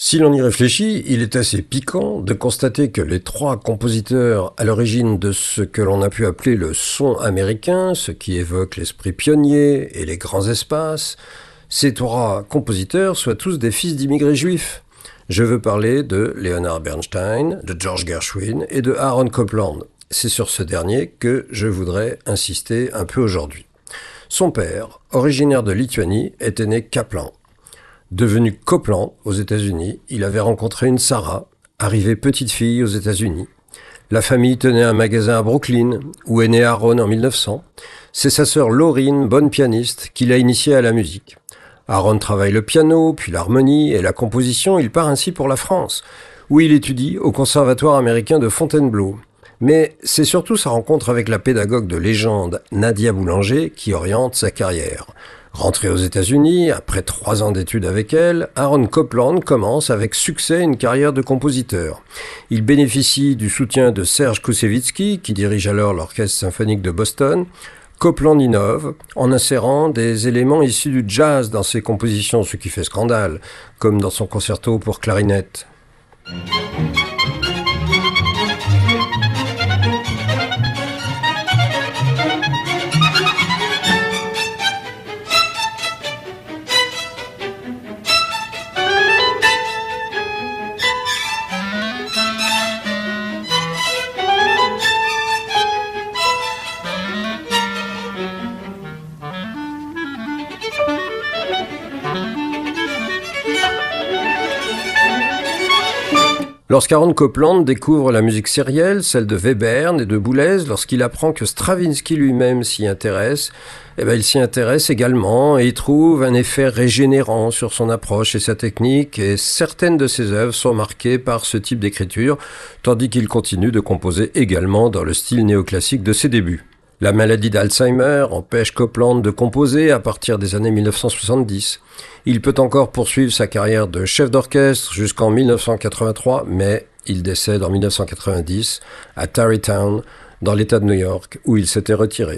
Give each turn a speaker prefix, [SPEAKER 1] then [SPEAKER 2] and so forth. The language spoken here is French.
[SPEAKER 1] Si l'on y réfléchit, il est assez piquant de constater que les trois compositeurs à l'origine de ce que l'on a pu appeler le son américain, ce qui évoque l'esprit pionnier et les grands espaces, ces trois compositeurs soient tous des fils d'immigrés juifs. Je veux parler de Leonard Bernstein, de George Gershwin et de Aaron Copland. C'est sur ce dernier que je voudrais insister un peu aujourd'hui. Son père, originaire de Lituanie, était né Kaplan. Devenu Copland aux États-Unis, il avait rencontré une Sarah, arrivée petite fille aux États-Unis. La famille tenait un magasin à Brooklyn, où est né Aaron en 1900. C'est sa sœur Laurine, bonne pianiste, qui l'a initié à la musique. Aaron travaille le piano, puis l'harmonie et la composition. Il part ainsi pour la France, où il étudie au Conservatoire américain de Fontainebleau. Mais c'est surtout sa rencontre avec la pédagogue de légende Nadia Boulanger qui oriente sa carrière. Rentré aux États-Unis, après trois ans d'études avec elle, Aaron Copland commence avec succès une carrière de compositeur. Il bénéficie du soutien de Serge Koussevitzky, qui dirige alors l'Orchestre symphonique de Boston. Copland innove en insérant des éléments issus du jazz dans ses compositions, ce qui fait scandale, comme dans son concerto pour clarinette. Lorsqu'Aaron Copland découvre la musique sérielle, celle de Webern et de Boulez, lorsqu'il apprend que Stravinsky lui-même s'y intéresse, eh ben, il s'y intéresse également et y trouve un effet régénérant sur son approche et sa technique, et certaines de ses œuvres sont marquées par ce type d'écriture, tandis qu'il continue de composer également dans le style néoclassique de ses débuts. La maladie d'Alzheimer empêche Copland de composer à partir des années 1970. Il peut encore poursuivre sa carrière de chef d'orchestre jusqu'en 1983, mais il décède en 1990 à Tarrytown, dans l'État de New York, où il s'était retiré.